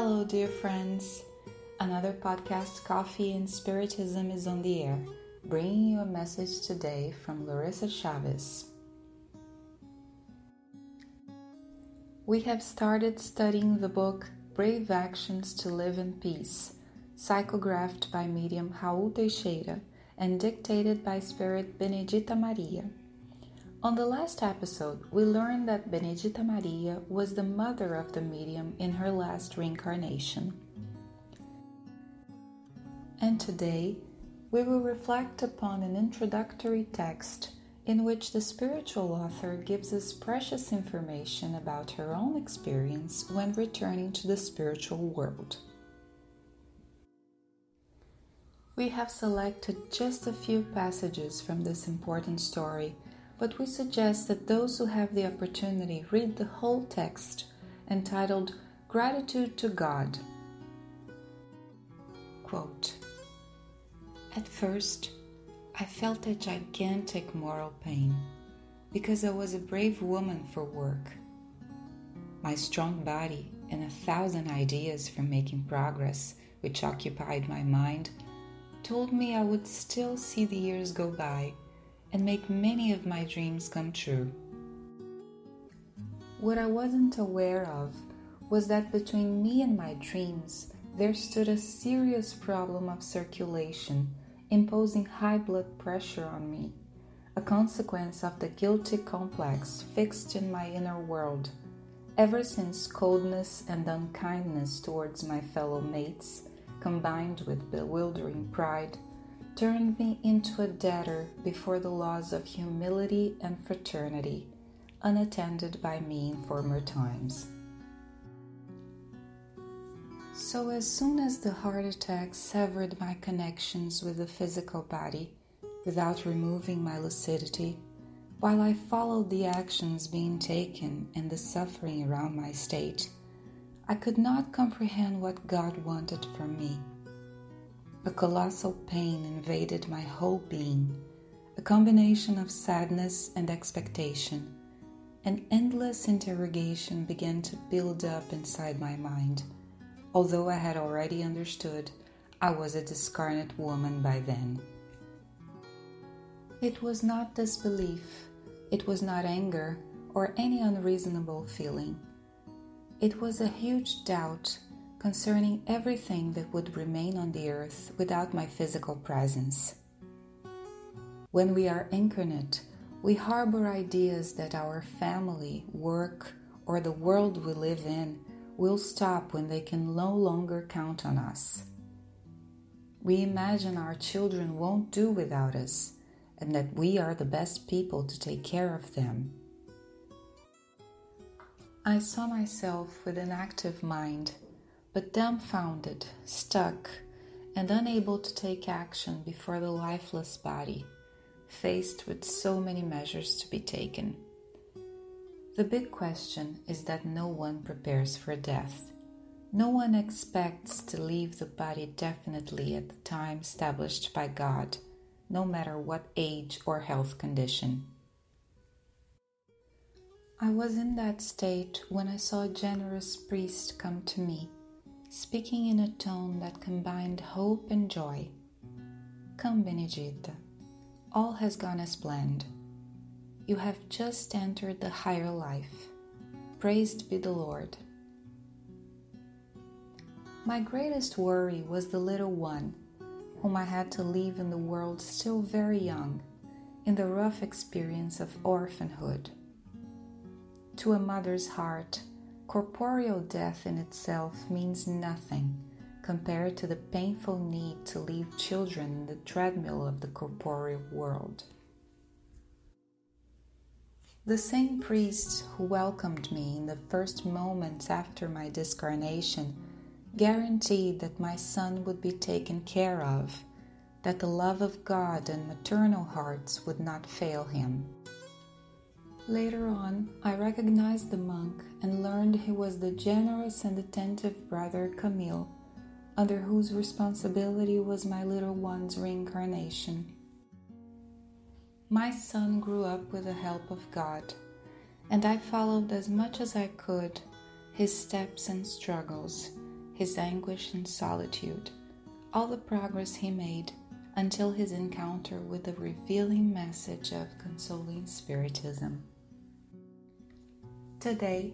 Hello, dear friends. Another podcast, Coffee and Spiritism, is on the air, bringing you a message today from Larissa Chavez. We have started studying the book Brave Actions to Live in Peace, psychographed by medium Raul Teixeira and dictated by Spirit Benedita Maria. On the last episode, we learned that Benedita Maria was the mother of the medium in her last reincarnation. And today, we will reflect upon an introductory text in which the spiritual author gives us precious information about her own experience when returning to the spiritual world. We have selected just a few passages from this important story but we suggest that those who have the opportunity read the whole text entitled Gratitude to God. Quote At first, I felt a gigantic moral pain because I was a brave woman for work. My strong body and a thousand ideas for making progress, which occupied my mind, told me I would still see the years go by and make many of my dreams come true. What I wasn't aware of was that between me and my dreams there stood a serious problem of circulation, imposing high blood pressure on me, a consequence of the guilty complex fixed in my inner world. Ever since coldness and unkindness towards my fellow mates, combined with bewildering pride, turned me into a debtor before the laws of humility and fraternity, unattended by me in former times. So, as soon as the heart attack severed my connections with the physical body, without removing my lucidity, while I followed the actions being taken and the suffering around my state, I could not comprehend what God wanted from me. A colossal pain invaded my whole being, a combination of sadness and expectation. An endless interrogation began to build up inside my mind. Although I had already understood, I was a discarnate woman by then. It was not disbelief, it was not anger or any unreasonable feeling. It was a huge doubt concerning everything that would remain on the earth without my physical presence. When we are incarnate, we harbor ideas that our family, work, or the world we live in will stop when they can no longer count on us. We imagine our children won't do without us and that we are the best people to take care of them. I saw myself with an active mind but dumbfounded, stuck, and unable to take action before the lifeless body, faced with so many measures to be taken. The big question is that no one prepares for death. No one expects to leave the body definitely at the time established by God, no matter what age or health condition. I was in that state when I saw a generous priest come to me speaking in a tone that combined hope and joy. Come, Benedita, all has gone as planned. You have just entered the higher life. Praised be the Lord. My greatest worry was the little one, whom I had to leave in the world still very young, in the rough experience of orphanhood. To a mother's heart, Corporeal death in itself means nothing compared to the painful need to leave children in the treadmill of the corporeal world. The same priest who welcomed me in the first moments after my discarnation guaranteed that my son would be taken care of, that the love of God and maternal hearts would not fail him. Later on, I recognized the monk and learned he was the generous and attentive brother Camille, under whose responsibility was my little one's reincarnation. My son grew up with the help of God, and I followed as much as I could his steps and struggles, his anguish and solitude, all the progress he made until his encounter with the revealing message of consoling Spiritism. Today,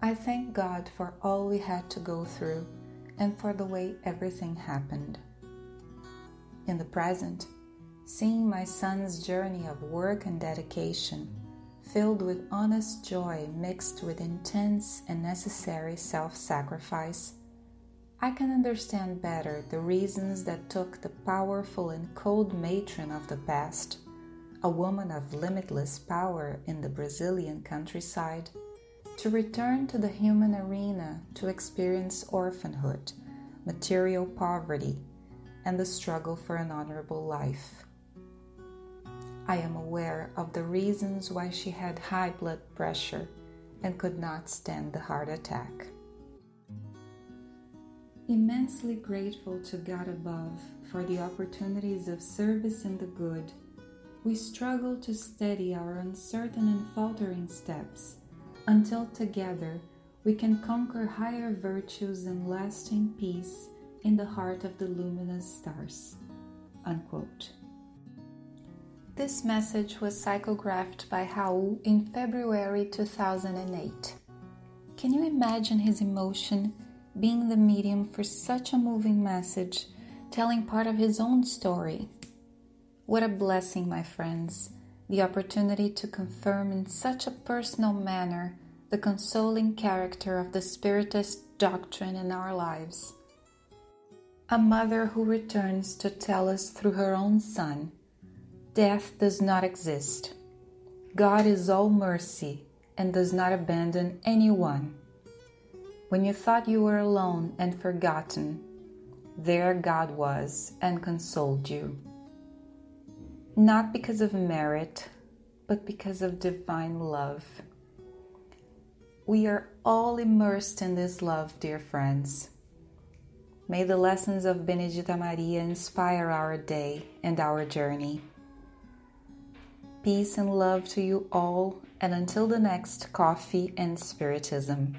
I thank God for all we had to go through and for the way everything happened. In the present, seeing my son's journey of work and dedication filled with honest joy mixed with intense and necessary self sacrifice, I can understand better the reasons that took the powerful and cold matron of the past, a woman of limitless power in the Brazilian countryside, to return to the human arena to experience orphanhood, material poverty, and the struggle for an honorable life. I am aware of the reasons why she had high blood pressure and could not stand the heart attack. Immensely grateful to God above for the opportunities of service in the good, we struggle to steady our uncertain and faltering steps until together we can conquer higher virtues and lasting peace in the heart of the luminous stars. Unquote. This message was psychographed by Raul in February 2008. Can you imagine his emotion being the medium for such a moving message, telling part of his own story? What a blessing, my friends, the opportunity to confirm in such a personal manner the consoling character of the Spiritist doctrine in our lives. A mother who returns to tell us through her own son death does not exist. God is all mercy and does not abandon anyone. When you thought you were alone and forgotten, there God was and consoled you not because of merit, but because of divine love. We are all immersed in this love, dear friends. May the lessons of Benedita Maria inspire our day and our journey. Peace and love to you all, and until the next Coffee and Spiritism.